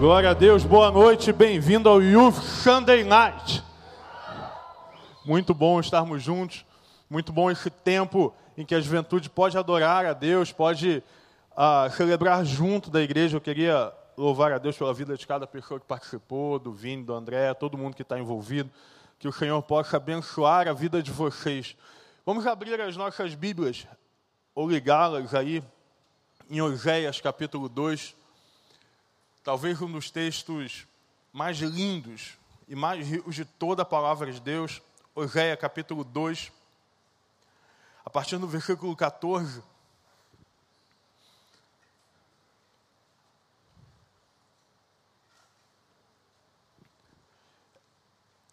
Glória a Deus, boa noite, bem-vindo ao Youth Sunday Night. Muito bom estarmos juntos, muito bom esse tempo em que a juventude pode adorar a Deus, pode uh, celebrar junto da igreja. Eu queria louvar a Deus pela vida de cada pessoa que participou, do Vini, do André, todo mundo que está envolvido. Que o Senhor possa abençoar a vida de vocês. Vamos abrir as nossas Bíblias, ou ligá-las aí, em Oséias capítulo 2 talvez um dos textos mais lindos e mais ricos de toda a palavra de Deus, Oséia capítulo 2, a partir do versículo 14.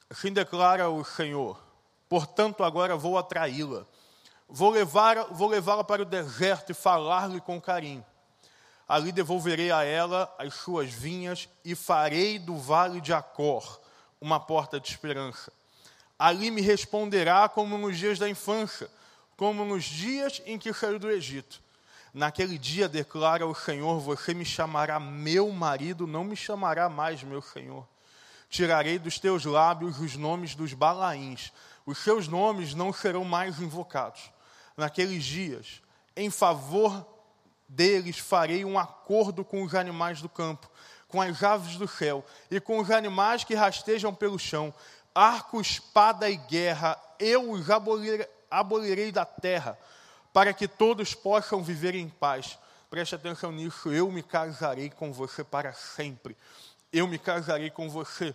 Assim declara o Senhor: portanto, agora vou atraí-la, vou levá-la vou levá para o deserto e falar-lhe com carinho Ali devolverei a ela as suas vinhas e farei do vale de Acor uma porta de esperança. Ali me responderá como nos dias da infância, como nos dias em que saiu do Egito. Naquele dia, declara o Senhor, você me chamará meu marido, não me chamará mais meu Senhor. Tirarei dos teus lábios os nomes dos balaíns, os seus nomes não serão mais invocados. Naqueles dias, em favor deles farei um acordo com os animais do campo, com as aves do céu e com os animais que rastejam pelo chão. Arco, espada e guerra, eu os abolirei, da terra, para que todos possam viver em paz. Preste atenção nisso, eu me casarei com você para sempre. Eu me casarei com você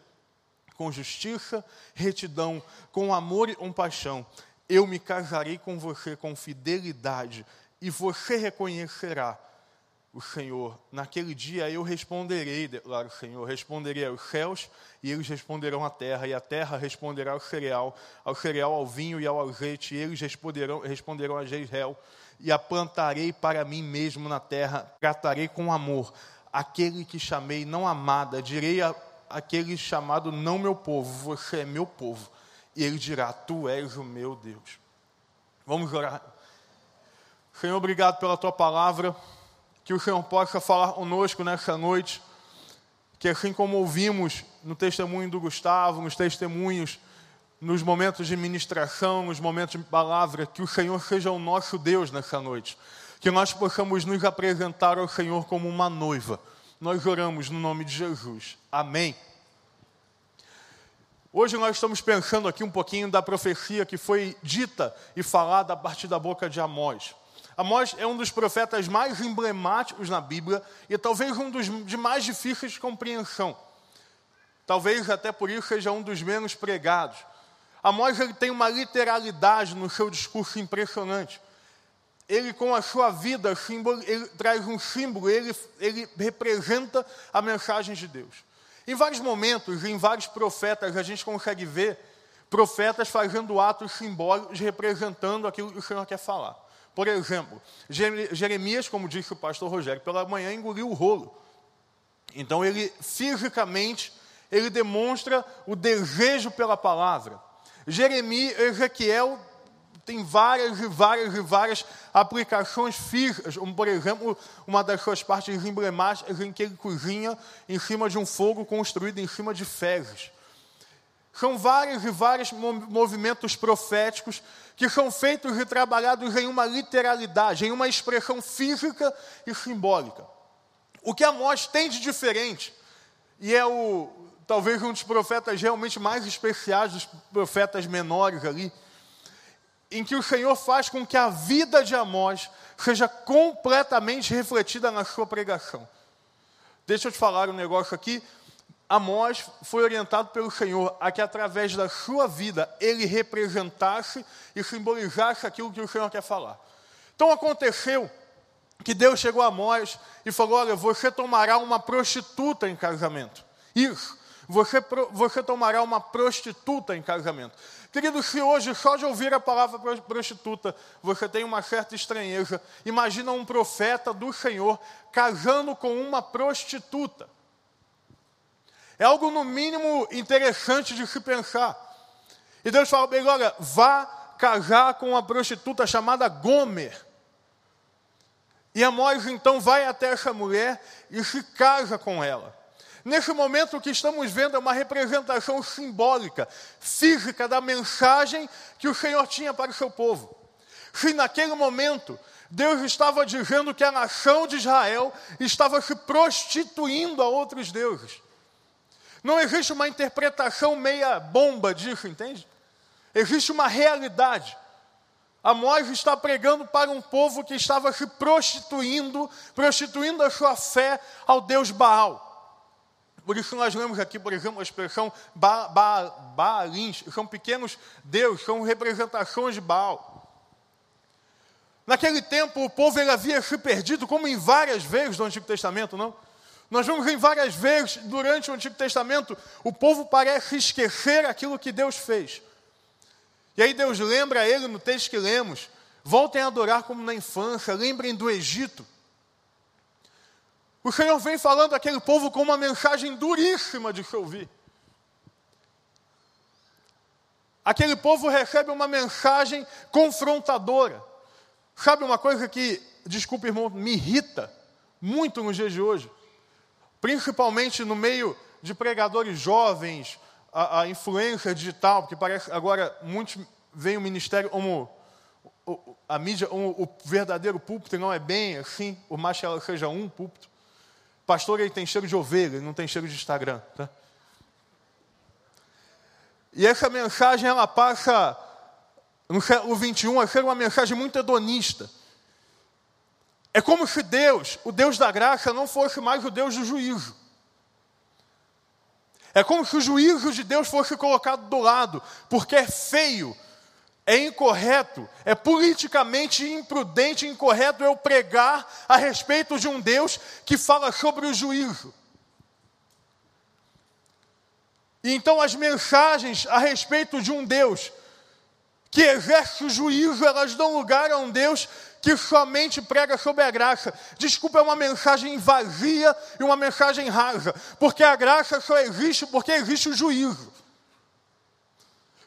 com justiça, retidão, com amor e compaixão. Eu me casarei com você com fidelidade e você reconhecerá o Senhor. Naquele dia eu responderei, declara o Senhor, responderei aos céus e eles responderão à terra, e a terra responderá ao cereal, ao cereal, ao vinho e ao azeite, e eles responderão, responderão a Jezreel, e a plantarei para mim mesmo na terra, tratarei com amor aquele que chamei não amada, direi a aquele chamado não meu povo, você é meu povo, e ele dirá, tu és o meu Deus. Vamos orar. Senhor, obrigado pela tua palavra. Que o Senhor possa falar conosco nessa noite. Que assim como ouvimos no testemunho do Gustavo, nos testemunhos, nos momentos de ministração, nos momentos de palavra, que o Senhor seja o nosso Deus nessa noite. Que nós possamos nos apresentar ao Senhor como uma noiva. Nós oramos no nome de Jesus. Amém. Hoje nós estamos pensando aqui um pouquinho da profecia que foi dita e falada a partir da boca de Amós. Amós é um dos profetas mais emblemáticos na Bíblia e talvez um dos de mais difíceis de compreensão. Talvez até por isso seja um dos menos pregados. Amós ele tem uma literalidade no seu discurso impressionante. Ele, com a sua vida, ele traz um símbolo, ele, ele representa a mensagem de Deus. Em vários momentos, em vários profetas, a gente consegue ver profetas fazendo atos simbólicos representando aquilo que o Senhor quer falar. Por exemplo, Jeremias, como disse o pastor Rogério, pela manhã engoliu o rolo. Então ele fisicamente ele demonstra o desejo pela palavra. Jeremias, Ezequiel tem várias e várias e várias aplicações físicas, como por exemplo, uma das suas partes emblemáticas em que ele cozinha em cima de um fogo construído em cima de fezes. São vários e vários movimentos proféticos que são feitos e trabalhados em uma literalidade, em uma expressão física e simbólica. O que Amós tem de diferente, e é o talvez um dos profetas realmente mais especiais dos profetas menores ali, em que o Senhor faz com que a vida de Amós seja completamente refletida na sua pregação. Deixa eu te falar um negócio aqui, Amós foi orientado pelo Senhor a que através da sua vida ele representasse e simbolizasse aquilo que o Senhor quer falar. Então aconteceu que Deus chegou a Amós e falou: Olha, você tomará uma prostituta em casamento. Isso, você, você tomará uma prostituta em casamento. Querido, se hoje só de ouvir a palavra prostituta você tem uma certa estranheza, imagina um profeta do Senhor casando com uma prostituta. É algo, no mínimo, interessante de se pensar. E Deus fala ele: olha, vá casar com uma prostituta chamada Gomer. E Amós então vai até essa mulher e se casa com ela. Nesse momento, o que estamos vendo é uma representação simbólica, física da mensagem que o Senhor tinha para o seu povo. Se naquele momento Deus estava dizendo que a nação de Israel estava se prostituindo a outros deuses. Não existe uma interpretação meia bomba disso, entende? Existe uma realidade. Amós está pregando para um povo que estava se prostituindo, prostituindo a sua fé ao Deus Baal. Por isso nós lemos aqui, por exemplo, a expressão ba, ba, Baalins, são pequenos deuses, são representações de Baal. Naquele tempo o povo havia se perdido, como em várias vezes no Antigo Testamento, não? Nós vemos em várias vezes durante o Antigo Testamento, o povo parece esquecer aquilo que Deus fez. E aí Deus lembra a ele no texto que lemos: voltem a adorar como na infância, lembrem do Egito. O Senhor vem falando aquele povo com uma mensagem duríssima de se ouvir. Aquele povo recebe uma mensagem confrontadora. Sabe uma coisa que, desculpe irmão, me irrita muito nos dias de hoje? Principalmente no meio de pregadores jovens, a, a influência digital, porque parece agora muitos veem o ministério como a mídia, o, o verdadeiro púlpito não é bem assim, por mais que ela seja um púlpito. Pastor, ele tem cheiro de ovelha, ele não tem cheiro de Instagram. Tá? E essa mensagem, ela passa, no século XXI, a ser uma mensagem muito hedonista. É como se Deus, o Deus da graça, não fosse mais o Deus do juízo. É como se o juízo de Deus fosse colocado do lado, porque é feio é incorreto, é politicamente imprudente incorreto eu pregar a respeito de um Deus que fala sobre o juízo. E então as mensagens a respeito de um Deus que exerce o juízo, elas dão lugar a um Deus que somente prega sobre a graça. Desculpa, é uma mensagem vazia e uma mensagem rasa, porque a graça só existe porque existe o juízo.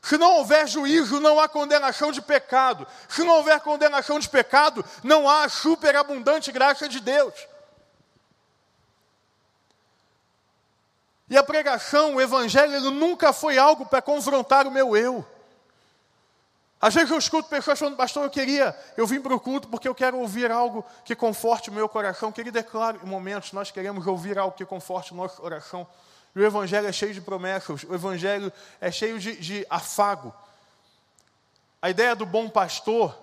Se não houver juízo, não há condenação de pecado. Se não houver condenação de pecado, não há superabundante graça de Deus. E a pregação, o evangelho, ele nunca foi algo para confrontar o meu eu. Às vezes eu escuto pessoas falando, pastor, eu queria, eu vim para o culto porque eu quero ouvir algo que conforte o meu coração. Querido, é claro, em momentos nós queremos ouvir algo que conforte o nosso coração. E o Evangelho é cheio de promessas, o Evangelho é cheio de, de afago. A ideia do bom pastor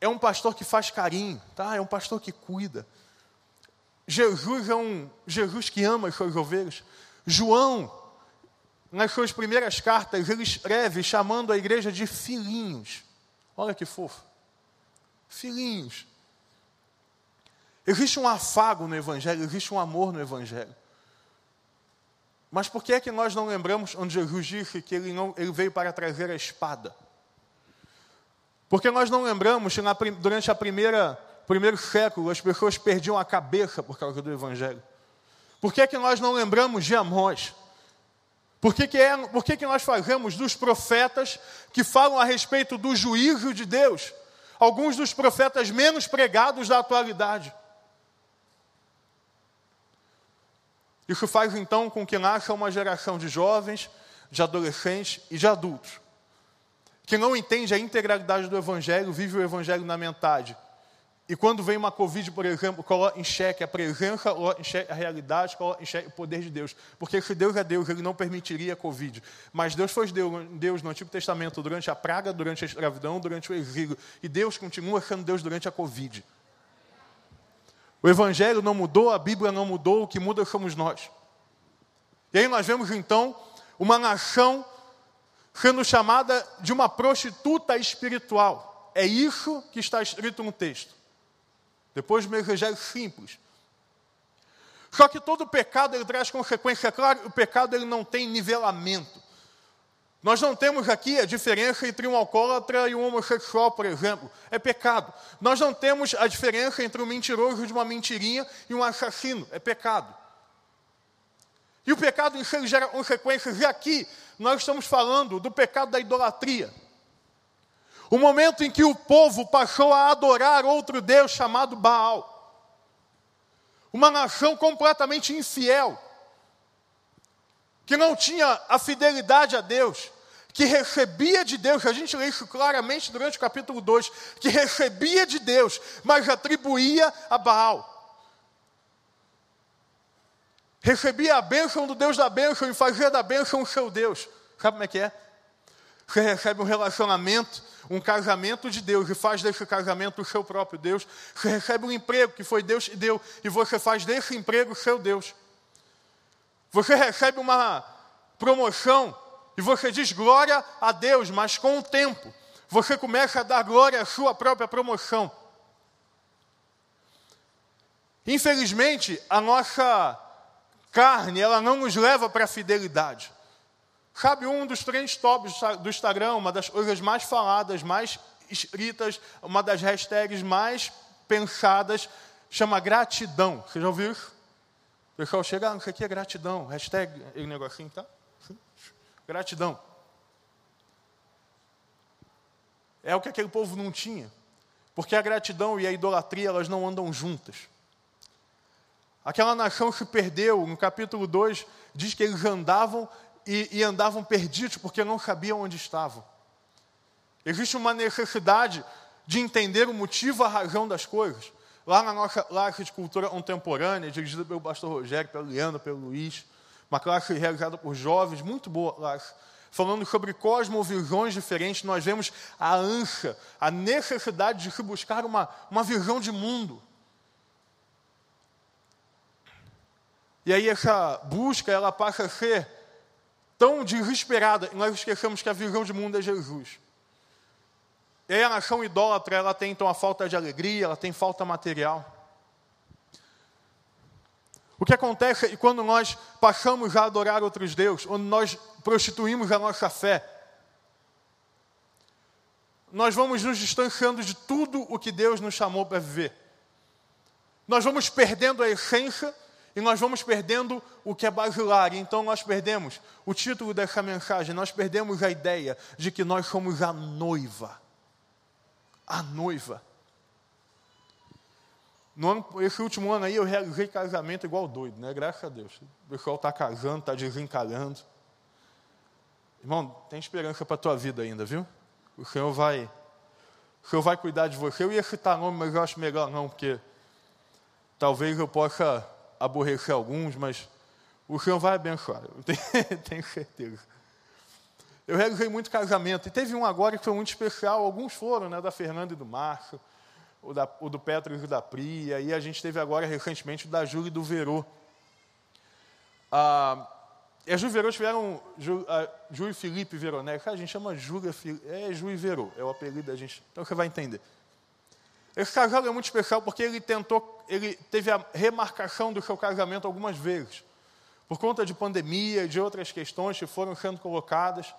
é um pastor que faz carinho, tá? é um pastor que cuida. Jesus é um Jesus que ama as suas ovelhas. João, nas suas primeiras cartas, ele escreve chamando a igreja de filhinhos. Olha que fofo. Filhinhos. Existe um afago no Evangelho, existe um amor no Evangelho. Mas por que é que nós não lembramos onde Jesus disse que ele, não, ele veio para trazer a espada? Porque nós não lembramos que na, durante a primeira primeiro século as pessoas perdiam a cabeça por causa do Evangelho. Por que, é que nós não lembramos de Amós? Por que, que, é, por que, que nós fazemos dos profetas que falam a respeito do juízo de Deus, alguns dos profetas menos pregados da atualidade? Isso faz então com que nasça uma geração de jovens, de adolescentes e de adultos, que não entende a integralidade do Evangelho, vive o Evangelho na metade. E quando vem uma Covid, por exemplo, coloca em xeque a presença, coloca em xeque a realidade, coloca em xeque o poder de Deus. Porque se Deus é Deus, Ele não permitiria a Covid. Mas Deus foi Deus no Antigo Testamento durante a praga, durante a escravidão, durante o exílio. E Deus continua sendo Deus durante a Covid. O Evangelho não mudou, a Bíblia não mudou, o que muda somos nós. E aí nós vemos então uma nação sendo chamada de uma prostituta espiritual. É isso que está escrito no texto. Depois do meu evangelho simples. Só que todo pecado ele traz consequência. Claro, o pecado ele não tem nivelamento. Nós não temos aqui a diferença entre um alcoólatra e um homossexual, por exemplo. É pecado. Nós não temos a diferença entre um mentiroso de uma mentirinha e um assassino. É pecado. E o pecado em si gera consequências. E aqui nós estamos falando do pecado da idolatria. O momento em que o povo passou a adorar outro Deus chamado Baal. Uma nação completamente infiel que não tinha a fidelidade a Deus, que recebia de Deus, a gente lê isso claramente durante o capítulo 2, que recebia de Deus, mas atribuía a Baal. Recebia a bênção do Deus da bênção e fazia da bênção o seu Deus. Sabe como é que é? Você recebe um relacionamento, um casamento de Deus e faz desse casamento o seu próprio Deus. Você recebe um emprego que foi Deus que deu e você faz desse emprego o seu Deus. Você recebe uma promoção e você diz glória a Deus, mas com o tempo você começa a dar glória à sua própria promoção. Infelizmente, a nossa carne, ela não nos leva para a fidelidade. Sabe, um dos três tops do Instagram, uma das coisas mais faladas, mais escritas, uma das hashtags mais pensadas, chama gratidão. Você já ouviu isso? Pessoal chega, ah, isso aqui é gratidão, hashtag, o negocinho, tá? Gratidão. É o que aquele povo não tinha. Porque a gratidão e a idolatria, elas não andam juntas. Aquela nação se perdeu, no capítulo 2, diz que eles andavam e, e andavam perdidos porque não sabiam onde estavam. Existe uma necessidade de entender o motivo, a razão das coisas. Lá na nossa classe de cultura contemporânea, dirigida pelo pastor Rogério, pelo Leandro, pelo Luiz, uma classe realizada por jovens, muito boa classe, falando sobre cosmovisões diferentes, nós vemos a ânsia, a necessidade de se buscar uma, uma visão de mundo. E aí essa busca, ela passa a ser tão desesperada, e nós esquecemos que a visão de mundo é Jesus. E aí a nação idólatra, ela tem então a falta de alegria, ela tem falta material. O que acontece é quando nós passamos a adorar outros deuses, onde nós prostituímos a nossa fé, nós vamos nos distanciando de tudo o que Deus nos chamou para viver. Nós vamos perdendo a essência e nós vamos perdendo o que é basilar. Então nós perdemos o título dessa mensagem, nós perdemos a ideia de que nós somos a noiva. A noiva. No ano, esse último ano aí eu realizei casamento igual doido, né? Graças a Deus. O pessoal está casando, está desencalhando. Irmão, tem esperança para a tua vida ainda, viu? O Senhor vai. O Senhor vai cuidar de você. Eu ia citar nome, mas eu acho melhor não, porque talvez eu possa aborrecer alguns, mas o Senhor vai abençoar, eu tenho, tenho certeza. Eu realizei muito casamento, e teve um agora que foi muito especial, alguns foram, né, da Fernanda e do Márcio, o, da, o do Petro e da Pri, e a gente teve agora recentemente o da Júlia e do Verô. Ah, e a Ju e Verô tiveram, Ju, a e Felipe Veronex, a gente chama Júlia, é Ju e Verô, é o apelido da gente, então você vai entender. Esse casal é muito especial porque ele tentou, ele teve a remarcação do seu casamento algumas vezes, por conta de pandemia e de outras questões que foram sendo colocadas.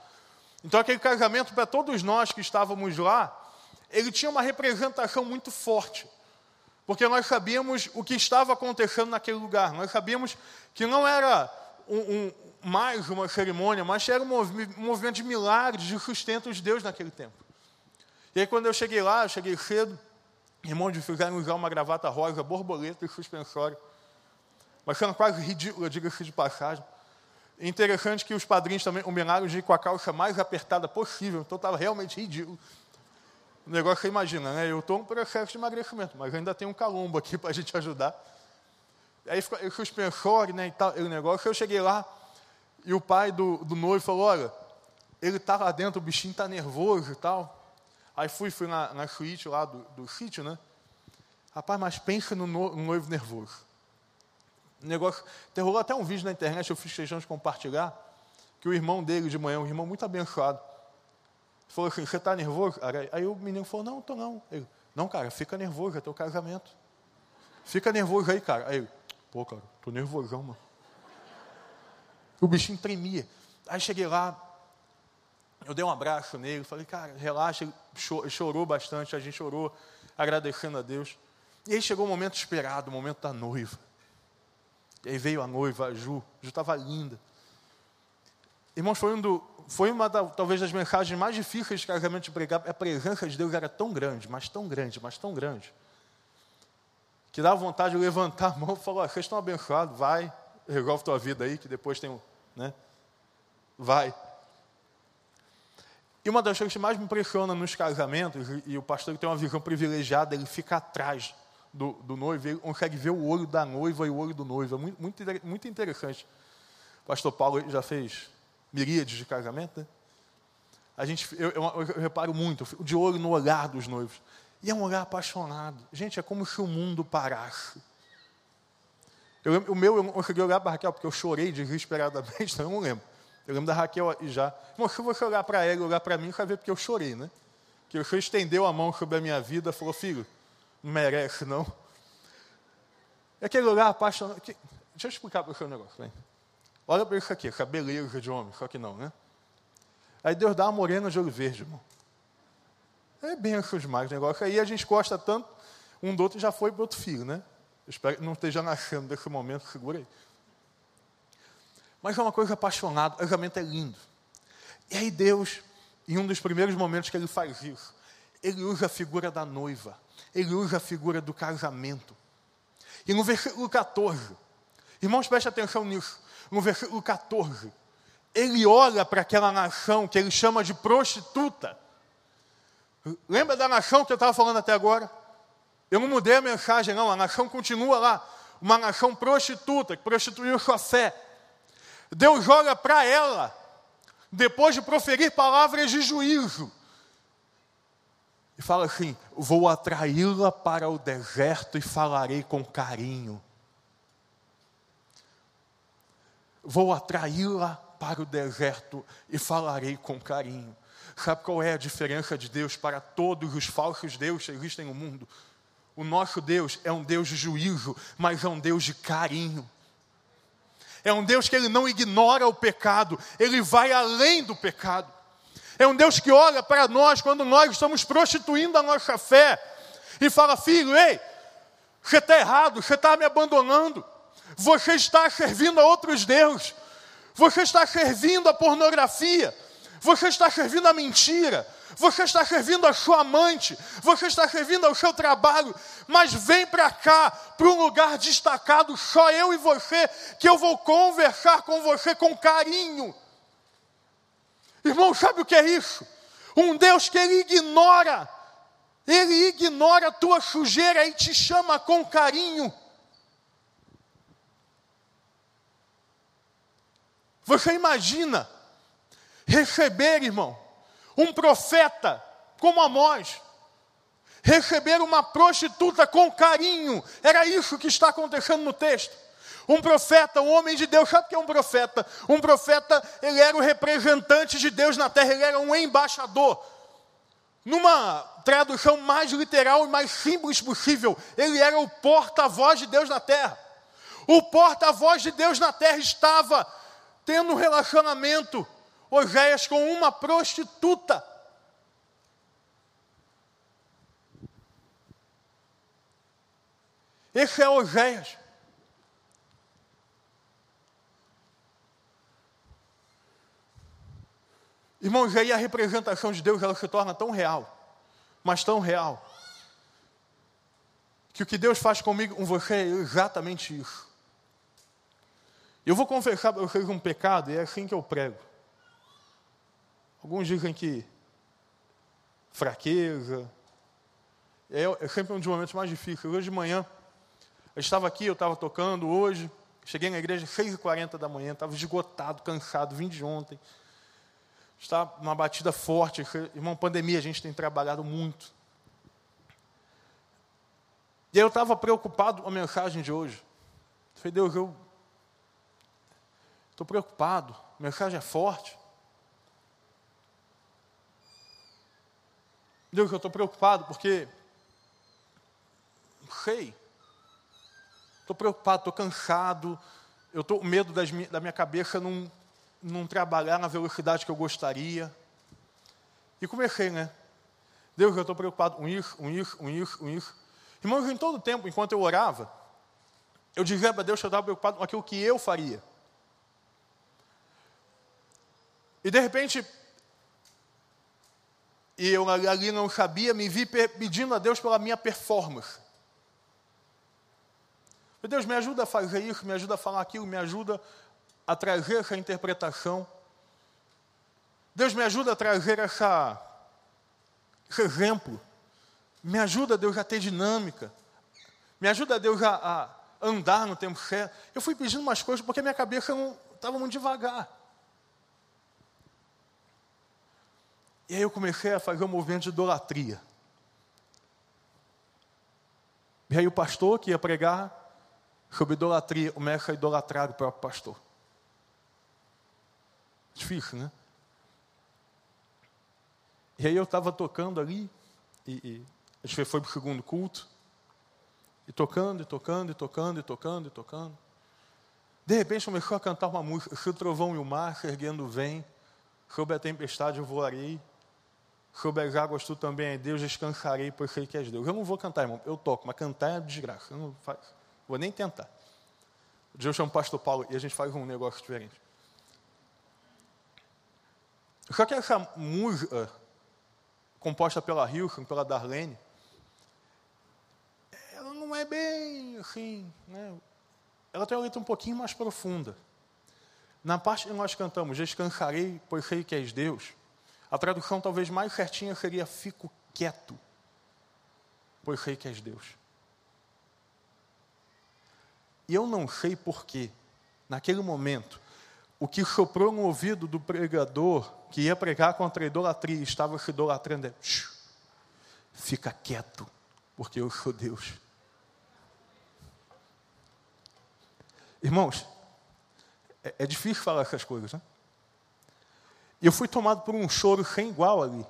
Então, aquele casamento, para todos nós que estávamos lá, ele tinha uma representação muito forte, porque nós sabíamos o que estava acontecendo naquele lugar, nós sabíamos que não era um, um, mais uma cerimônia, mas era um movimento de milagres, de sustento de Deus naquele tempo. E aí, quando eu cheguei lá, eu cheguei cedo, Irmãos fizeram usar uma gravata rosa, borboleta e suspensório. Mas sendo quase ridícula, diga-se de passagem. Interessante que os padrinhos também combinaram de ir com a calça mais apertada possível, então estava realmente ridículo. O negócio você imagina, né? Eu estou em um processo de emagrecimento, mas ainda tem um calombo aqui para a gente ajudar. Aí ficou o suspensório, né, e tal, o negócio. Eu cheguei lá e o pai do, do noivo falou: Olha, ele está lá dentro, o bichinho está nervoso e tal. Aí fui, fui na, na suíte lá do, do sítio, né? Rapaz, mas pensa no, no noivo nervoso. O negócio, rolou até um vídeo na internet, eu fiz questão de compartilhar, que o irmão dele de manhã, um irmão muito abençoado, falou assim, você está nervoso? Aí o menino falou, não, estou não. Ele, não, cara, fica nervoso, é teu casamento. Fica nervoso aí, cara. Aí pô, cara, estou nervosão, mano. O bichinho tremia. Aí cheguei lá, eu dei um abraço nele, falei, cara, relaxa. Ele chorou bastante, a gente chorou, agradecendo a Deus. E aí chegou o momento esperado, o momento da noiva. E aí veio a noiva, a Ju. Ju estava linda. Irmãos, foi, um do, foi uma da, talvez das mensagens mais difíceis de casamento de pregar. A presença de Deus era tão grande, mas tão grande, mas tão grande, que dava vontade de levantar a mão e falar: vocês estão abençoados, vai, resolve tua vida aí, que depois tem, né, vai. E uma das coisas que mais me impressiona nos casamentos, e o pastor tem uma visão privilegiada, ele fica atrás do, do noivo, ele consegue ver o olho da noiva e o olho do noivo. É muito, muito, muito interessante. O pastor Paulo já fez miríades de casamento, né? A gente, eu, eu, eu reparo muito, de olho no olhar dos noivos. E é um olhar apaixonado. Gente, é como se o mundo parasse. Eu, o meu, eu não consegui olhar para Raquel, porque eu chorei desesperadamente, então eu não lembro. Eu lembro da Raquel e já. Mas se você olhar para ela olhar para mim, vai ver porque eu chorei, né? Que o Senhor estendeu a mão sobre a minha vida falou, filho, não merece, não. É aquele olhar apaixonado. Que... Deixa eu explicar para você um negócio. Vem. Olha para isso aqui, beleza de homem, só que não, né? Aí Deus dá uma morena de olho verde, irmão. É benção demais o negócio. Aí a gente gosta tanto, um do outro já foi para outro filho, né? Eu espero que não esteja nascendo desse momento, segura aí. Mas é uma coisa apaixonada, o casamento é lindo. E aí Deus, em um dos primeiros momentos que ele faz isso, ele usa a figura da noiva, ele usa a figura do casamento. E no versículo 14, irmãos, preste atenção nisso. No versículo 14, ele olha para aquela nação que ele chama de prostituta. Lembra da nação que eu estava falando até agora? Eu não mudei a mensagem, não. A nação continua lá. Uma nação prostituta, que prostituiu sua fé. Deus olha para ela, depois de proferir palavras de juízo, e fala assim: Vou atraí-la para o deserto e falarei com carinho. Vou atraí-la para o deserto e falarei com carinho. Sabe qual é a diferença de Deus para todos os falsos deuses que existem no mundo? O nosso Deus é um Deus de juízo, mas é um Deus de carinho. É um Deus que ele não ignora o pecado, ele vai além do pecado. É um Deus que olha para nós quando nós estamos prostituindo a nossa fé e fala: Filho, ei, você está errado, você está me abandonando, você está servindo a outros deuses, você está servindo a pornografia, você está servindo a mentira, você está servindo a sua amante, você está servindo ao seu trabalho, mas vem para cá, para um lugar destacado, só eu e você, que eu vou conversar com você com carinho. Irmão, sabe o que é isso? Um Deus que ele ignora, ele ignora a tua sujeira e te chama com carinho. Você imagina receber, irmão, um profeta como Amós, receber uma prostituta com carinho, era isso que está acontecendo no texto. Um profeta, um homem de Deus, sabe o que é um profeta? Um profeta, ele era o representante de Deus na terra, ele era um embaixador. Numa tradução mais literal e mais simples possível, ele era o porta-voz de Deus na terra. O porta-voz de Deus na terra estava tendo um relacionamento, Oséias, com uma prostituta. Esse é Oséias. Irmãos, aí a representação de Deus ela se torna tão real, mas tão real, que o que Deus faz comigo, com você, é exatamente isso. Eu vou confessar para vocês um pecado, e é assim que eu prego. Alguns dizem que fraqueza, é, é sempre um dos momentos mais difíceis. Hoje de manhã, eu estava aqui, eu estava tocando hoje, cheguei na igreja às 6h40 da manhã, estava esgotado, cansado, vim de ontem. Está uma batida forte. Irmão, pandemia, a gente tem trabalhado muito. E aí eu estava preocupado com a mensagem de hoje. Eu falei, Deus, eu Estou preocupado, a mensagem é forte. Deus, eu estou preocupado porque. Sei. Estou preocupado, estou cansado. Eu estou com medo das, da minha cabeça não, não trabalhar na velocidade que eu gostaria. E comecei, né? Deus, eu estou preocupado com isso, com isso, com isso, com isso. Irmãos, em todo o tempo, enquanto eu orava, eu dizia para Deus que eu estava preocupado com aquilo que eu faria. E de repente, e eu ali não sabia, me vi pedindo a Deus pela minha performance. Meu Deus, me ajuda a fazer isso, me ajuda a falar aquilo, me ajuda a trazer essa interpretação. Deus me ajuda a trazer essa, esse exemplo. Me ajuda, Deus, a ter dinâmica. Me ajuda, Deus, a, a andar no tempo certo. Eu fui pedindo umas coisas porque minha cabeça não estava muito devagar. E aí eu comecei a fazer um movimento de idolatria. E aí o pastor que ia pregar sobre idolatria, começa a idolatrar o próprio pastor. Difícil, né? E aí eu estava tocando ali, e, e a gente foi para o segundo culto, e tocando, e tocando, e tocando, e tocando, e tocando. De repente começou a cantar uma música, se o trovão e o mar se erguendo vem, sobre a tempestade eu voarei, sobre as águas tu também Deus, descansarei, pois sei que és Deus. Eu não vou cantar, irmão, eu toco, mas cantar é desgraça, eu não faço, vou nem tentar. Um dia eu chamo o pastor Paulo e a gente faz um negócio diferente. Só que essa música, composta pela Hilson, pela Darlene, ela não é bem assim, né? ela tem uma letra um pouquinho mais profunda. Na parte que nós cantamos, descansarei, pois sei que és Deus, a tradução talvez mais certinha seria fico quieto, pois sei que és Deus. E eu não sei porquê, naquele momento, o que soprou no ouvido do pregador que ia pregar contra a idolatria, estava se idolatrando, é, fica quieto, porque eu sou Deus. Irmãos, é, é difícil falar essas coisas, né? E eu fui tomado por um choro sem igual ali.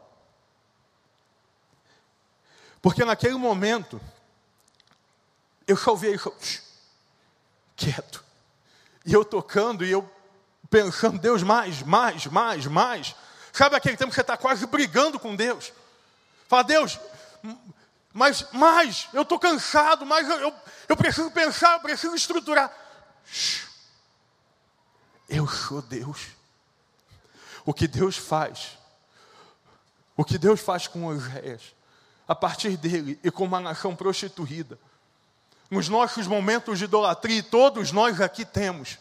Porque naquele momento, eu só ouvia isso, quieto. E eu tocando, e eu pensando, Deus, mais, mais, mais, mais. Sabe aquele tempo que você está quase brigando com Deus? Fala, Deus, mas mais, eu estou cansado, mas eu, eu, eu preciso pensar, eu preciso estruturar. Eu sou Deus. O que Deus faz, o que Deus faz com Oséias, a partir dele e com uma nação prostituída, nos nossos momentos de idolatria, todos nós aqui temos.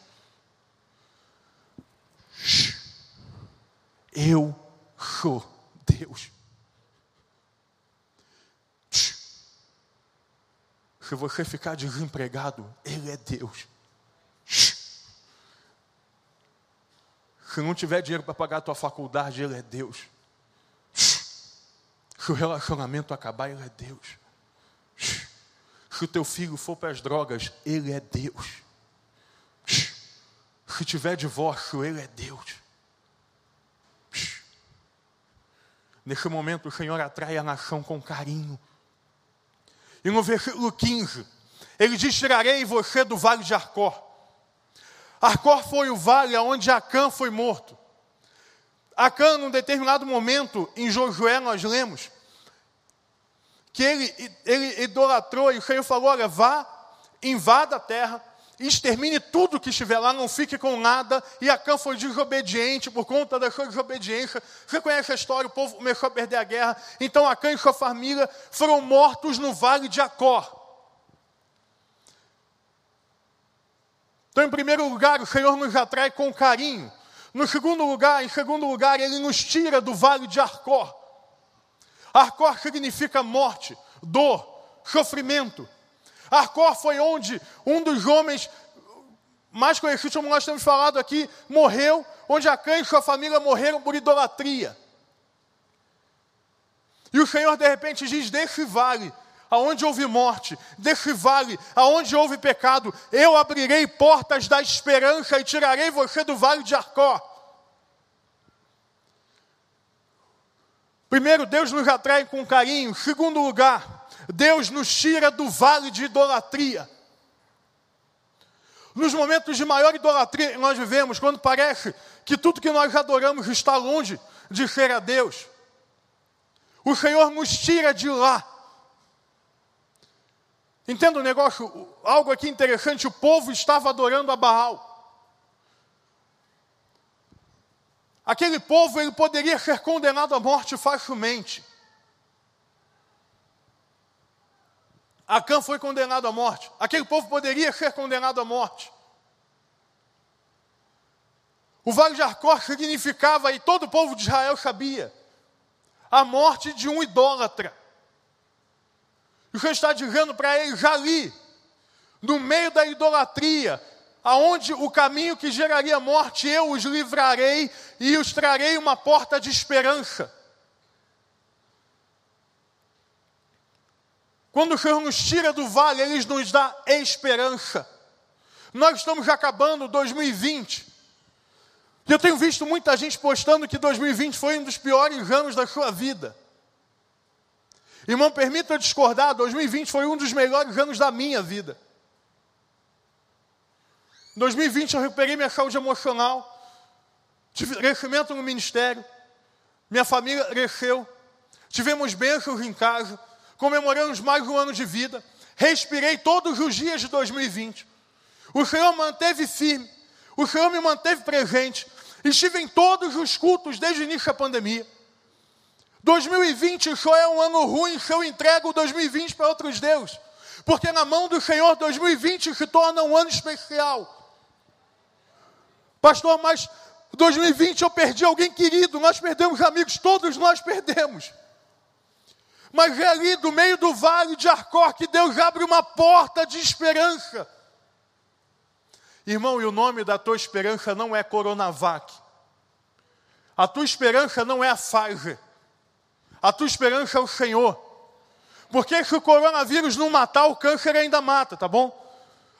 Eu sou Deus. Se você ficar desempregado, Ele é Deus. Se não tiver dinheiro para pagar a tua faculdade, Ele é Deus. Se o relacionamento acabar, Ele é Deus. Se o teu filho for para as drogas, Ele é Deus. Se tiver divórcio, Ele é Deus. Nesse momento, o Senhor atrai a nação com carinho. E no versículo 15, ele diz: Tirarei você do vale de Arcor. Arcor foi o vale onde Acã foi morto. Acã, num determinado momento, em Josué, nós lemos que ele, ele idolatrou e o Senhor falou: Olha, vá, invada a terra, extermine tudo que estiver lá, não fique com nada. E Acã foi desobediente por conta da sua desobediência. Você conhece a história, o povo começou a perder a guerra. Então Acã e sua família foram mortos no vale de Acor. Então, em primeiro lugar, o Senhor nos atrai com carinho. No segundo lugar, em segundo lugar, Ele nos tira do vale de Arcor. Arcor significa morte, dor, sofrimento. Arcor foi onde um dos homens mais conhecidos, como nós temos falado aqui, morreu, onde Acã e sua família morreram por idolatria. E o Senhor de repente diz: desse vale, aonde houve morte, desse vale, aonde houve pecado, eu abrirei portas da esperança e tirarei você do vale de Arcó. Primeiro, Deus nos atrai com carinho. Segundo lugar, Deus nos tira do vale de idolatria. Nos momentos de maior idolatria que nós vivemos, quando parece que tudo que nós adoramos está longe de ser a Deus, o Senhor nos tira de lá. Entenda o um negócio, algo aqui interessante: o povo estava adorando a Baal. Aquele povo ele poderia ser condenado à morte facilmente. Acã foi condenado à morte. Aquele povo poderia ser condenado à morte. O vale de Arcor significava, e todo o povo de Israel sabia, a morte de um idólatra. O Senhor está dizendo para eles ali, no meio da idolatria, aonde o caminho que geraria morte, eu os livrarei e os trarei uma porta de esperança. Quando o Senhor nos tira do vale, Ele nos dá esperança. Nós estamos acabando 2020. E eu tenho visto muita gente postando que 2020 foi um dos piores anos da sua vida. Irmão, permita eu discordar, 2020 foi um dos melhores anos da minha vida. Em 2020 eu recuperei minha saúde emocional, tive crescimento no ministério, minha família cresceu, tivemos bênçãos em casa, comemoramos mais um ano de vida, respirei todos os dias de 2020. O Senhor manteve firme, o Senhor me manteve presente, estive em todos os cultos desde o início da pandemia. 2020 só é um ano ruim se eu entrego 2020 para outros deuses, porque na mão do Senhor 2020 se torna um ano especial. Pastor, mas 2020 eu perdi alguém querido, nós perdemos amigos, todos nós perdemos. Mas é ali do meio do vale de Arcor que Deus abre uma porta de esperança. Irmão, e o nome da tua esperança não é Coronavac. A tua esperança não é a Pfizer. A tua esperança é o Senhor. Porque se o coronavírus não matar, o câncer ainda mata, tá bom?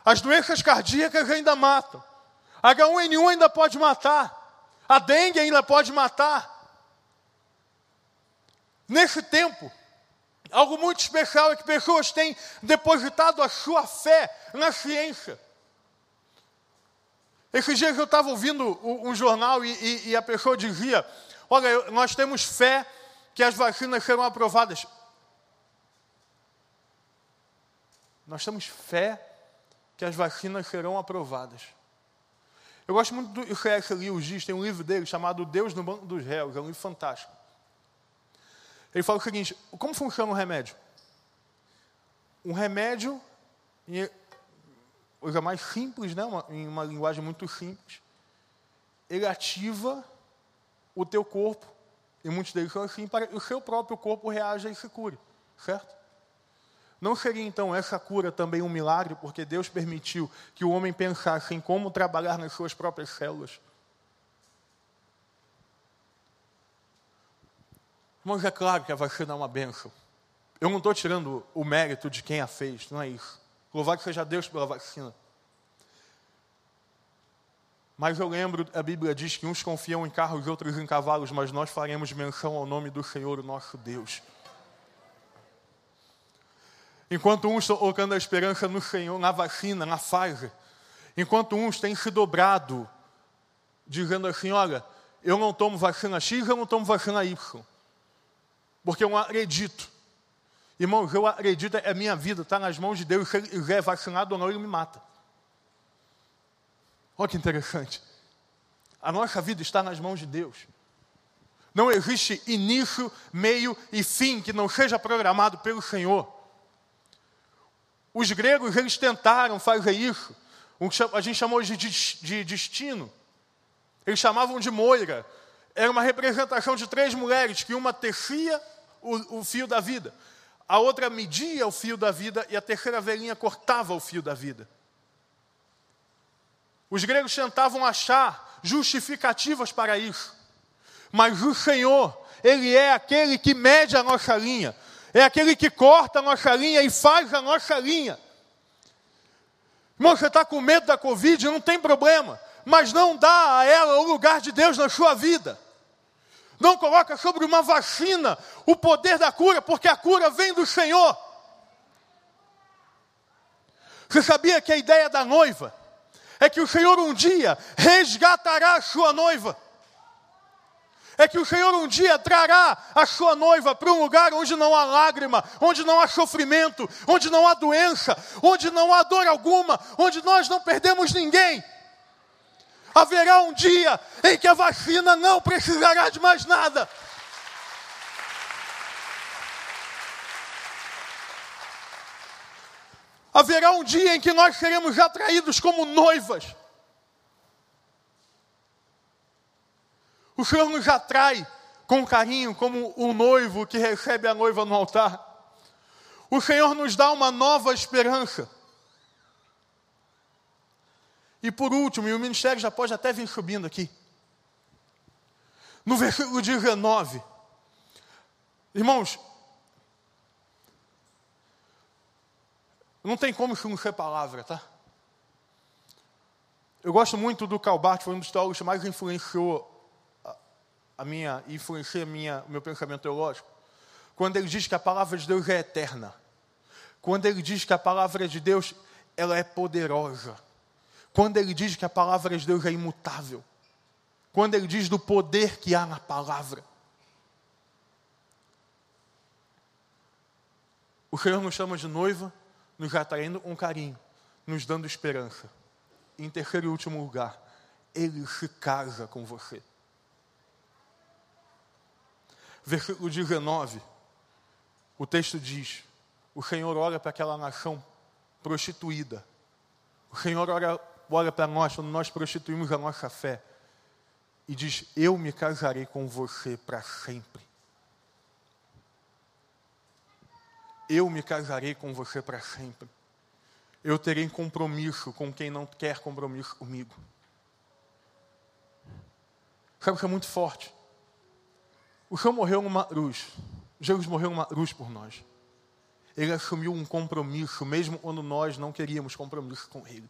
As doenças cardíacas ainda matam. H1N1 ainda pode matar. A dengue ainda pode matar. Nesse tempo, algo muito especial é que pessoas têm depositado a sua fé na ciência. Esses dias eu estava ouvindo um jornal e, e, e, a pessoa dizia: Olha, nós temos fé que as vacinas serão aprovadas. Nós temos fé que as vacinas serão aprovadas. Eu gosto muito do C.S. Lewis Giz, tem um livro dele chamado Deus no Banco dos Réus, é um livro fantástico. Ele fala o seguinte: como funciona um remédio? Um remédio, coisa mais simples, né? Uma, em uma linguagem muito simples, ele ativa o teu corpo, e muitos deles são assim, para que o seu próprio corpo reaja e se cure, certo? Não seria então essa cura também um milagre, porque Deus permitiu que o homem pensasse em como trabalhar nas suas próprias células? Mas é claro que a vacina é uma benção. Eu não estou tirando o mérito de quem a fez, não é isso. Louvado seja Deus pela vacina. Mas eu lembro, a Bíblia diz que uns confiam em carros outros em cavalos, mas nós faremos menção ao nome do Senhor, o nosso Deus. Enquanto uns estão colocando a esperança no Senhor, na vacina, na Pfizer. Enquanto uns têm se dobrado, dizendo assim: olha, eu não tomo vacina X, eu não tomo vacina Y. Porque eu não acredito. Irmãos, eu acredito, é minha vida, está nas mãos de Deus. Se ele é vacinado ou não, ele me mata. Olha que interessante. A nossa vida está nas mãos de Deus. Não existe início, meio e fim que não seja programado pelo Senhor. Os gregos, eles tentaram fazer isso. A gente chamou de, de destino. Eles chamavam de moira. Era uma representação de três mulheres, que uma tecia o, o fio da vida, a outra media o fio da vida e a terceira velhinha cortava o fio da vida. Os gregos tentavam achar justificativas para isso. Mas o Senhor, Ele é aquele que mede a nossa linha é aquele que corta a nossa linha e faz a nossa linha. Irmão, você está com medo da Covid, não tem problema, mas não dá a ela o lugar de Deus na sua vida. Não coloca sobre uma vacina o poder da cura, porque a cura vem do Senhor. Você sabia que a ideia da noiva é que o Senhor um dia resgatará a sua noiva? É que o Senhor um dia trará a sua noiva para um lugar onde não há lágrima, onde não há sofrimento, onde não há doença, onde não há dor alguma, onde nós não perdemos ninguém. Haverá um dia em que a vacina não precisará de mais nada. Haverá um dia em que nós seremos atraídos como noivas O Senhor nos atrai com carinho, como o noivo que recebe a noiva no altar. O Senhor nos dá uma nova esperança. E por último, e o ministério já pode até vir subindo aqui. No versículo 19. Irmãos, não tem como isso não ser palavra, tá? Eu gosto muito do Calbart, foi um dos teólogos que mais influenciou a minha, influencia minha, o meu pensamento teológico. Quando ele diz que a palavra de Deus é eterna. Quando ele diz que a palavra de Deus ela é poderosa. Quando ele diz que a palavra de Deus é imutável. Quando ele diz do poder que há na palavra. O Senhor nos chama de noiva, nos atraindo com carinho, nos dando esperança. Em terceiro e último lugar, Ele se casa com você. Versículo 19, o texto diz: O Senhor olha para aquela nação prostituída. O Senhor olha, olha para nós quando nós prostituímos a nossa fé e diz: Eu me casarei com você para sempre. Eu me casarei com você para sempre. Eu terei compromisso com quem não quer compromisso comigo. Sabe o que é muito forte? O Senhor morreu numa cruz. Jesus morreu numa cruz por nós. Ele assumiu um compromisso, mesmo quando nós não queríamos compromisso com Ele.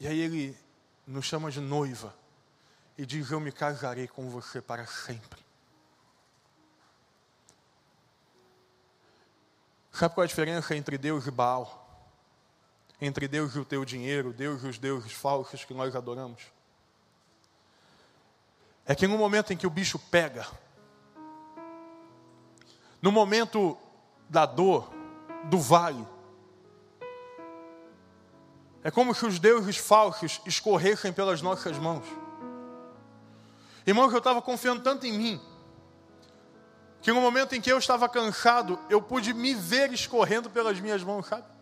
E aí Ele nos chama de noiva e diz: Eu me casarei com você para sempre. Sabe qual é a diferença entre Deus e Baal? Entre Deus e o teu dinheiro, Deus e os deuses falsos que nós adoramos? É que no momento em que o bicho pega, no momento da dor, do vale, é como se os deuses falsos escorressem pelas nossas mãos. Irmãos, eu estava confiando tanto em mim, que no momento em que eu estava cansado, eu pude me ver escorrendo pelas minhas mãos, sabe?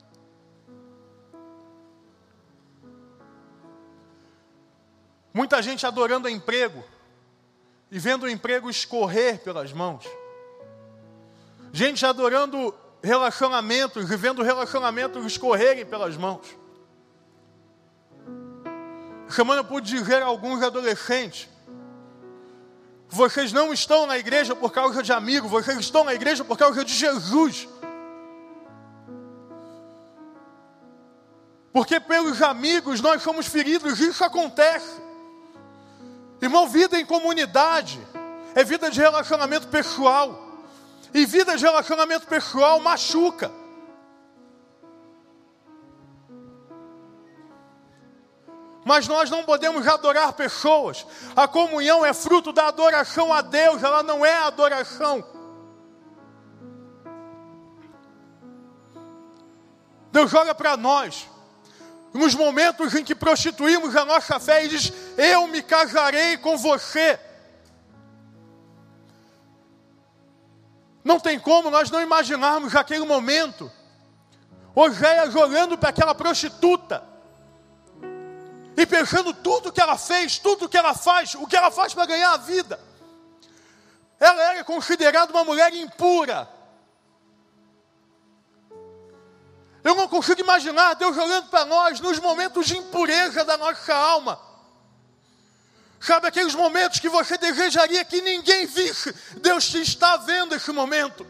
Muita gente adorando emprego e vendo o emprego escorrer pelas mãos. Gente adorando relacionamentos e vendo relacionamentos escorrerem pelas mãos. Semana eu pude dizer a alguns adolescentes vocês não estão na igreja por causa de amigo, vocês estão na igreja por causa de Jesus. Porque pelos amigos nós somos feridos, isso acontece. Irmão, vida em comunidade é vida de relacionamento pessoal. E vida de relacionamento pessoal machuca. Mas nós não podemos adorar pessoas. A comunhão é fruto da adoração a Deus, ela não é adoração. Deus olha para nós, nos momentos em que prostituímos a nossa fé e diz: Eu me casarei com você. Não tem como nós não imaginarmos aquele momento. Oséias olhando para aquela prostituta e pensando tudo que ela fez, tudo que ela faz, o que ela faz para ganhar a vida. Ela era considerada uma mulher impura. Eu não consigo imaginar Deus olhando para nós nos momentos de impureza da nossa alma. Sabe aqueles momentos que você desejaria que ninguém visse? Deus te está vendo esse momento.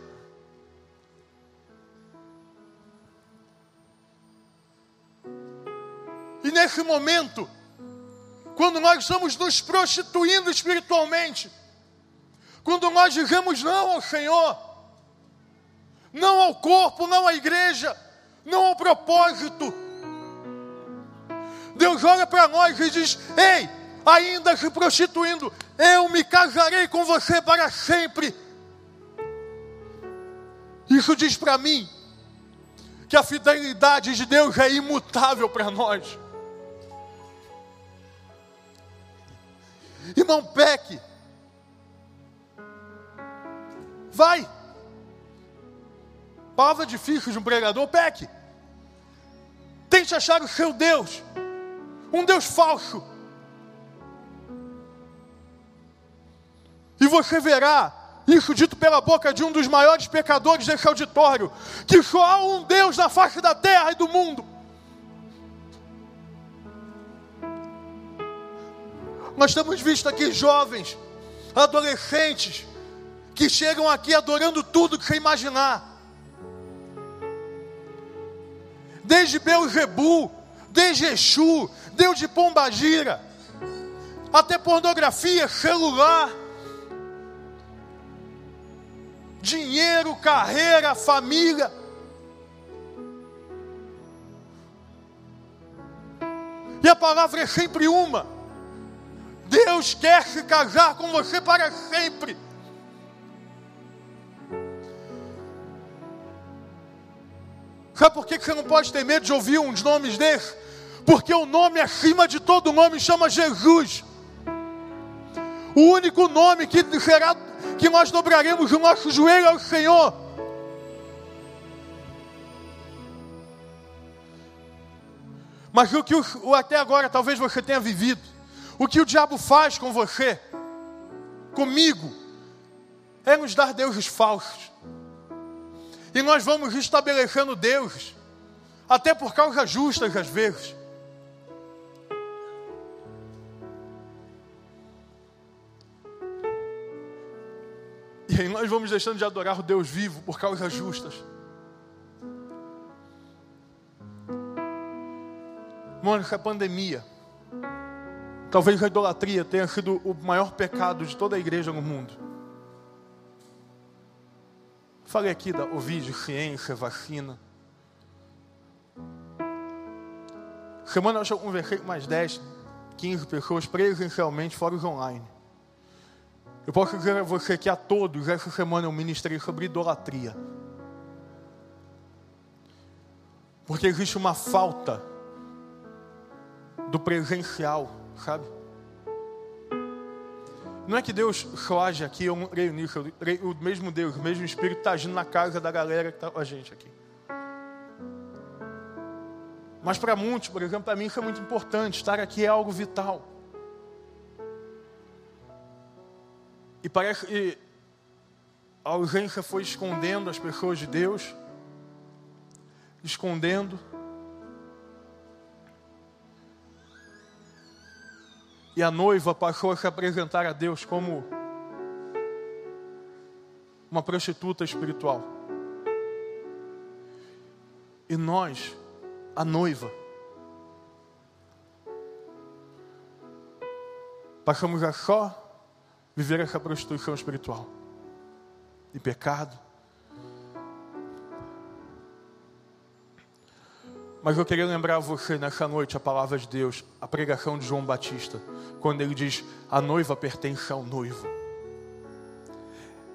E nesse momento, quando nós estamos nos prostituindo espiritualmente, quando nós dizemos não ao Senhor, não ao corpo, não à igreja, não ao propósito, Deus olha para nós e diz: Ei, ainda se prostituindo, eu me casarei com você para sempre. Isso diz para mim que a fidelidade de Deus é imutável para nós. Irmão, peque. Vai. Palavra difícil de um pregador, peque. Tente achar o seu Deus. um Deus falso. E você verá isso dito pela boca de um dos maiores pecadores desse auditório, que só há um Deus na face da terra e do mundo. Nós temos visto aqui jovens, adolescentes, que chegam aqui adorando tudo que você imaginar. Desde Beuzebu, desde Exu, Deus de Pombagira, até pornografia, celular, dinheiro, carreira, família. E a palavra é sempre uma. Deus quer se casar com você para sempre. Sabe por que você não pode ter medo de ouvir uns nomes desses? Porque o nome acima de todo nome chama Jesus. O único nome que será que nós dobraremos o nosso joelho ao Senhor. Mas o que o, até agora talvez você tenha vivido, o que o diabo faz com você, comigo, é nos dar deuses falsos. E nós vamos estabelecendo deuses, até por causas justas às vezes. E aí nós vamos deixando de adorar o Deus vivo por causas justas. Mônica, a pandemia, talvez a idolatria tenha sido o maior pecado de toda a igreja no mundo. Falei aqui da Ovid, ciência, vacina. Semana eu conversei com mais 10, 15 pessoas presencialmente, fora os online. Eu posso dizer a você que a todos, essa semana eu ministrei sobre idolatria. Porque existe uma falta do presencial, sabe? Não é que Deus só aqui, eu creio nisso, eu creio, o mesmo Deus, o mesmo Espírito está agindo na casa da galera que está com a gente aqui. Mas para muitos, por exemplo, para mim isso é muito importante, estar aqui é algo vital. E parece que a ausência foi escondendo as pessoas de Deus, escondendo. E a noiva passou a se apresentar a Deus como uma prostituta espiritual. E nós, a noiva, passamos a só viver essa prostituição espiritual de pecado. Mas eu queria lembrar você nessa noite a palavra de Deus, a pregação de João Batista, quando ele diz: a noiva pertence ao noivo.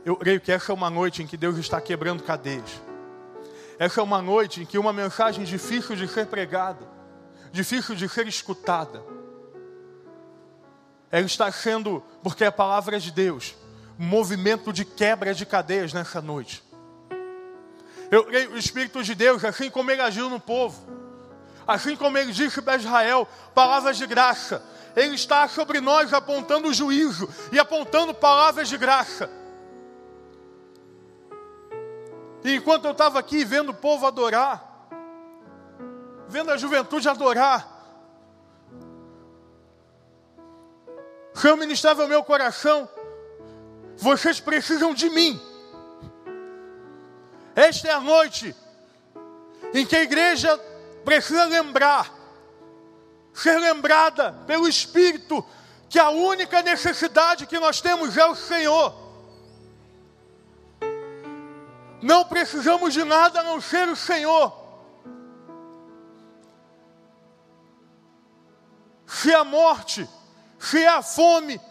Eu creio que essa é uma noite em que Deus está quebrando cadeias. Essa é uma noite em que uma mensagem difícil de ser pregada, difícil de ser escutada, ela está sendo, porque é a palavra de Deus, movimento de quebra de cadeias nessa noite. Eu creio o Espírito de Deus, assim como ele agiu no povo, assim como ele disse para Israel, palavras de graça, ele está sobre nós apontando o juízo e apontando palavras de graça. E enquanto eu estava aqui vendo o povo adorar, vendo a juventude adorar, O Senhor ministrava o meu coração. Vocês precisam de mim. Esta é a noite em que a igreja precisa lembrar, ser lembrada pelo Espírito, que a única necessidade que nós temos é o Senhor. Não precisamos de nada a não ser o Senhor. Se a morte se é a fome,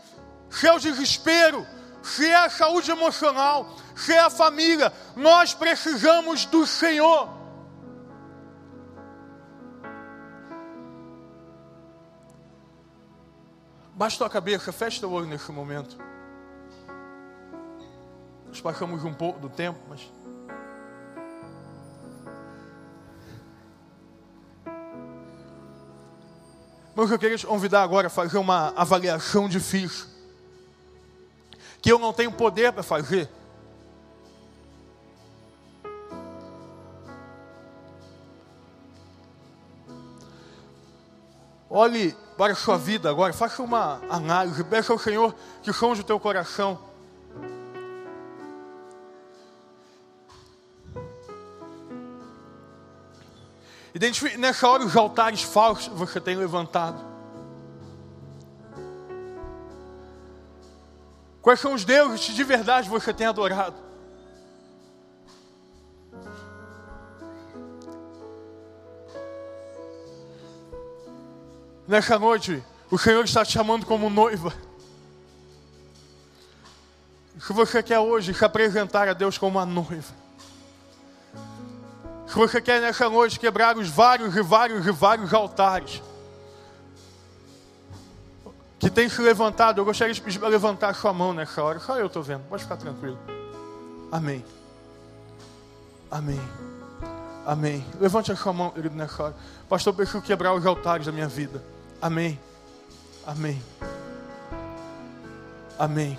se é o desespero, se é a saúde emocional, se é a família, nós precisamos do Senhor. Baixa tua cabeça, fecha teu olho nesse momento. Nós passamos um pouco do tempo, mas Mas eu queria te convidar agora a fazer uma avaliação difícil. Que eu não tenho poder para fazer. Olhe para a sua vida agora, faça uma análise, peça ao Senhor que sonde o teu coração. Identifique nessa hora os altares falsos que você tem levantado. Quais são os deuses de verdade você tem adorado? Nessa noite, o Senhor está te chamando como noiva. Se você quer hoje se apresentar a Deus como uma noiva, se você quer nessa noite quebrar os vários e vários e vários altares que tem se levantado, eu gostaria de pedir para levantar sua mão nessa hora. Só eu estou vendo, pode ficar tranquilo. Amém. Amém. Amém. Levante a sua mão, querido, nessa hora. Pastor, eu preciso quebrar os altares da minha vida. Amém. Amém. Amém.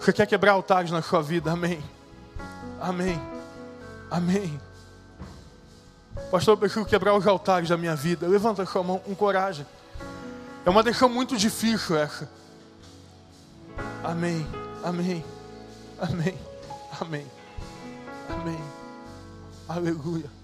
Você quer quebrar altares na sua vida? Amém. Amém. Amém. Pastor, eu preciso quebrar os altares da minha vida. Levanta a sua mão com coragem. É uma decisão muito difícil essa. Amém. Amém. Amém. Amém. Amém. Aleluia.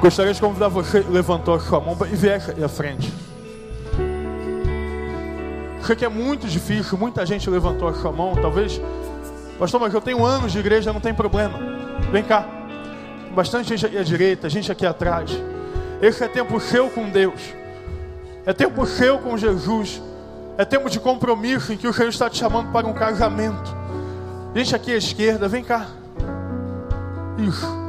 Gostaria de convidar você, levantou a sua mão e vier à frente. Sei que é muito difícil, muita gente levantou a sua mão, talvez. Pastor, mas eu tenho anos de igreja, não tem problema. Vem cá. Bastante gente aqui à direita, gente aqui atrás. Esse é tempo seu com Deus. É tempo seu com Jesus. É tempo de compromisso em que o Senhor está te chamando para um casamento. Gente aqui à esquerda, vem cá. Isso.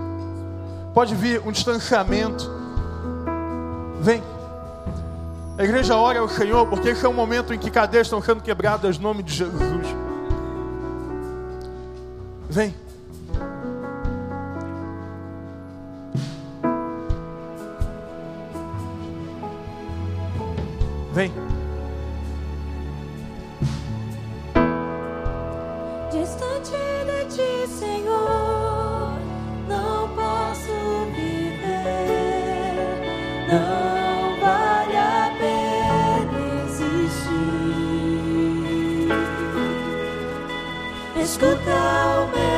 Pode vir um distanciamento. Vem. A igreja ora ao Senhor, porque esse é um momento em que cadeias estão sendo quebradas em nome de Jesus. Vem. Vem. escuta o meu.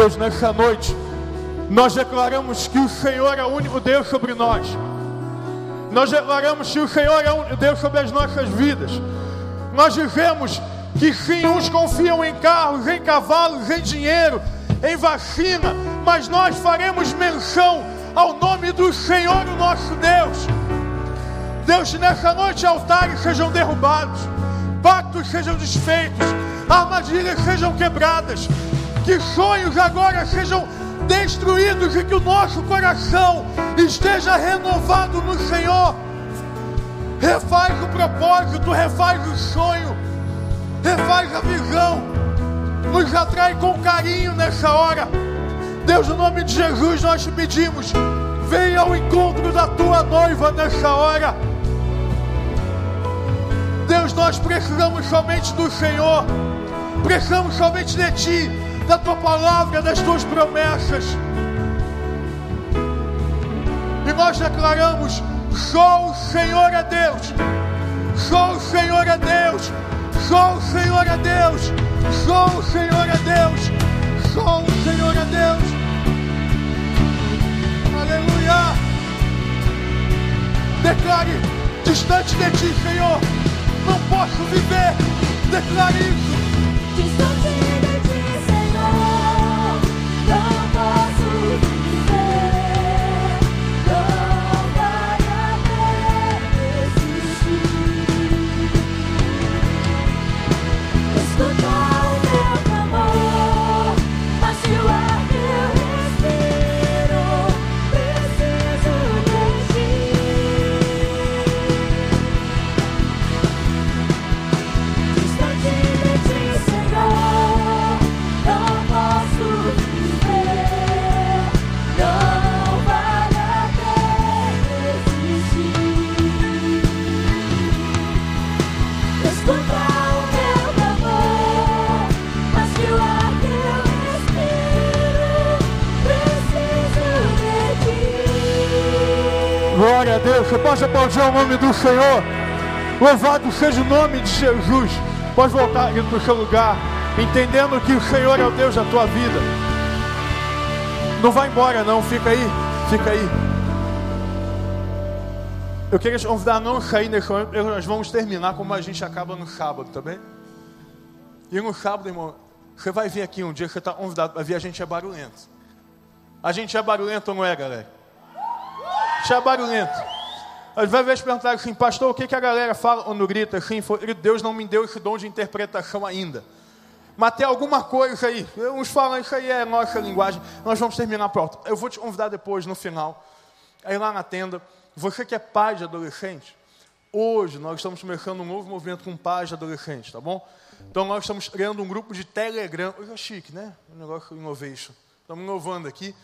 Deus, nessa noite, nós declaramos que o Senhor é o único Deus sobre nós. Nós declaramos que o Senhor é o único Deus sobre as nossas vidas. Nós dizemos que sim, uns confiam em carros, em cavalos, em dinheiro, em vacina, mas nós faremos menção ao nome do Senhor, o nosso Deus. Deus, nessa noite altares sejam derrubados, pactos sejam desfeitos, armadilhas sejam quebradas, que sonhos agora sejam destruídos e que o nosso coração esteja renovado no Senhor. Refaz o propósito, refaz o sonho, refaz a visão, nos atrai com carinho nessa hora. Deus, no nome de Jesus, nós te pedimos, venha ao encontro da tua noiva nessa hora. Deus, nós precisamos somente do Senhor, precisamos somente de Ti, da Tua palavra, das Tuas promessas. E nós declaramos: só o Senhor é Deus, só o Senhor é Deus, só o Senhor é Deus, só o Senhor é Deus, só o Senhor é Deus. Aleluia. Declare distante de ti, Senhor não posso viver. Declare isso. Distante Glória Pode aplaudir o nome do Senhor. Louvado seja o nome de Jesus. Pode voltar para o seu lugar, entendendo que o Senhor é o Deus da tua vida. Não vai embora, não. Fica aí. Fica aí. Eu queria te convidar a não sair nesse momento. Nós vamos terminar como a gente acaba no sábado, tá bem? E no sábado, irmão, você vai vir aqui um dia você está convidado para vir. A gente é barulhento. A gente é barulhento ou não é, galera? Já é barulhento. Às vezes perguntar assim, pastor, o que, que a galera fala quando grita assim? Deus não me deu esse dom de interpretação ainda. Mas tem alguma coisa aí. Uns falam, isso aí é nossa linguagem. Nós vamos terminar pronto. Eu vou te convidar depois, no final, aí lá na tenda. Você que é pai de adolescente, hoje nós estamos começando um novo movimento com pais de adolescentes, tá bom? Então nós estamos criando um grupo de Telegram. Hoje é chique, né? Um negócio innovation. Estamos inovando aqui.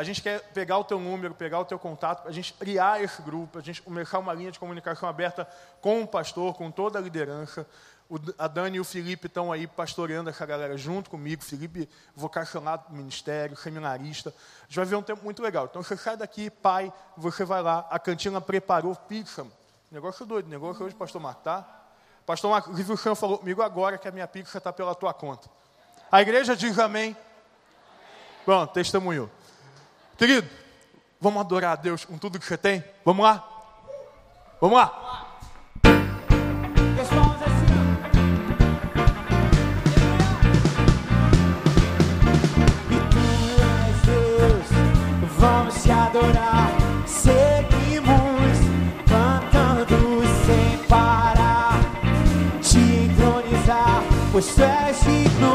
A gente quer pegar o teu número, pegar o teu contato, a gente criar esse grupo, a gente começar uma linha de comunicação aberta com o pastor, com toda a liderança. O, a Dani e o Felipe estão aí pastoreando essa galera junto comigo. Felipe, vocacionado para o ministério, seminarista. A gente vai ver um tempo muito legal. Então você sai daqui, pai, você vai lá. A cantina preparou pizza. Negócio doido, negócio hoje, pastor Marco, tá? Pastor Marco, o Chan falou comigo agora que a minha pizza está pela tua conta. A igreja diz amém. Pronto, testemunho. Querido, vamos adorar a Deus com tudo que você tem? Vamos lá? Vamos lá? Deus, vamos te adorar. Seguimos cantando sem parar, te entronizar, pois tu és digno.